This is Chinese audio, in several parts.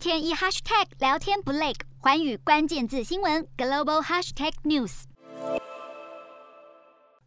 天一 hashtag 聊天不累，环宇关键字新闻 global hashtag news。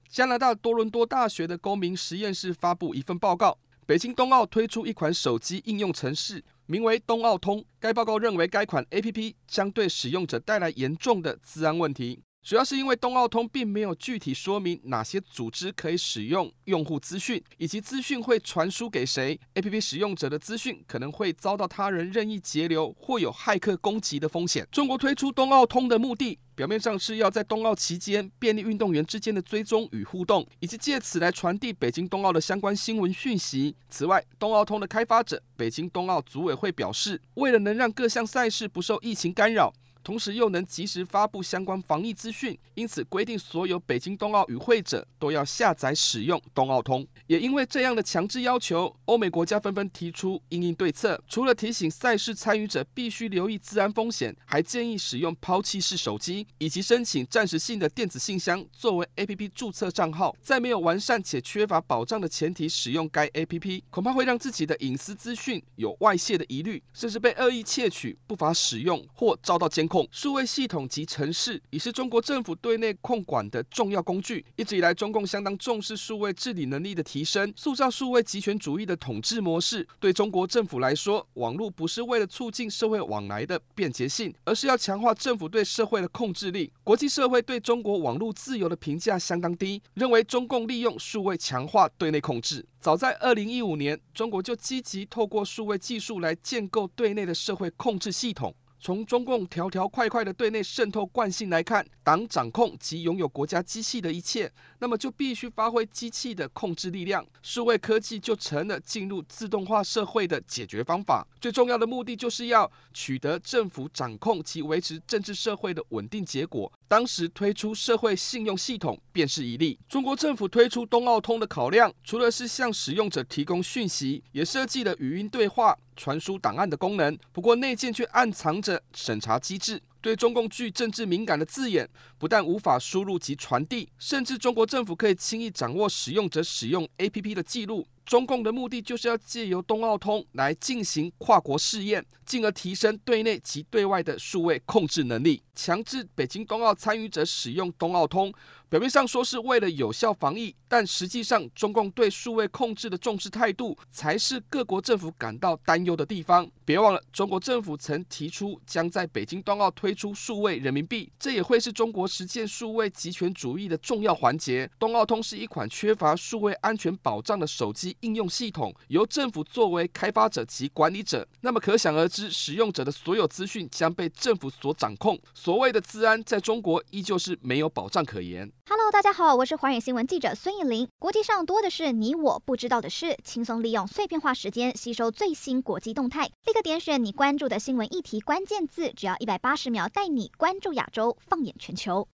加拿大多伦多大学的公民实验室发布一份报告，北京冬奥推出一款手机应用程式，名为“冬奥通”。该报告认为，该款 APP 将对使用者带来严重的治安问题。主要是因为冬奥通并没有具体说明哪些组织可以使用用户资讯，以及资讯会传输给谁。APP 使用者的资讯可能会遭到他人任意截留，或有骇客攻击的风险。中国推出冬奥通的目的，表面上是要在冬奥期间便利运动员之间的追踪与互动，以及借此来传递北京冬奥的相关新闻讯息。此外，冬奥通的开发者北京冬奥组委会表示，为了能让各项赛事不受疫情干扰。同时又能及时发布相关防疫资讯，因此规定所有北京冬奥与会者都要下载使用冬奥通。也因为这样的强制要求，欧美国家纷纷提出应对策。除了提醒赛事参与者必须留意资安风险，还建议使用抛弃式手机以及申请暂时性的电子信箱作为 APP 注册账号。在没有完善且缺乏保障的前提使用该 APP，恐怕会让自己的隐私资讯有外泄的疑虑，甚至被恶意窃取、不法使用或遭到监控。数位系统及城市已是中国政府对内控管的重要工具。一直以来，中共相当重视数位治理能力的提升，塑造数位集权主义的统治模式。对中国政府来说，网络不是为了促进社会往来的便捷性，而是要强化政府对社会的控制力。国际社会对中国网络自由的评价相当低，认为中共利用数位强化对内控制。早在二零一五年，中国就积极透过数位技术来建构对内的社会控制系统。从中共条条块块的对内渗透惯性来看，党掌控及拥有国家机器的一切，那么就必须发挥机器的控制力量。数位科技就成了进入自动化社会的解决方法。最重要的目的就是要取得政府掌控及维持政治社会的稳定结果。当时推出社会信用系统便是一例。中国政府推出冬奥通的考量，除了是向使用者提供讯息，也设计了语音对话、传输档案的功能。不过内建却暗藏着审查机制，对中共具政治敏感的字眼，不但无法输入及传递，甚至中国政府可以轻易掌握使用者使用 APP 的记录。中共的目的就是要借由冬奥通来进行跨国试验，进而提升对内及对外的数位控制能力。强制北京冬奥参与者使用冬奥通，表面上说是为了有效防疫，但实际上中共对数位控制的重视态度，才是各国政府感到担忧的地方。别忘了，中国政府曾提出将在北京冬奥推出数位人民币，这也会是中国实践数位集权主义的重要环节。冬奥通是一款缺乏数位安全保障的手机应用系统，由政府作为开发者及管理者，那么可想而知，使用者的所有资讯将被政府所掌控。所谓的治安，在中国依旧是没有保障可言。Hello，大家好，我是华远新闻记者孙艺林。国际上多的是你我不知道的事，轻松利用碎片化时间吸收最新国际动态，立刻点选你关注的新闻议题关键字，只要一百八十秒，带你关注亚洲，放眼全球。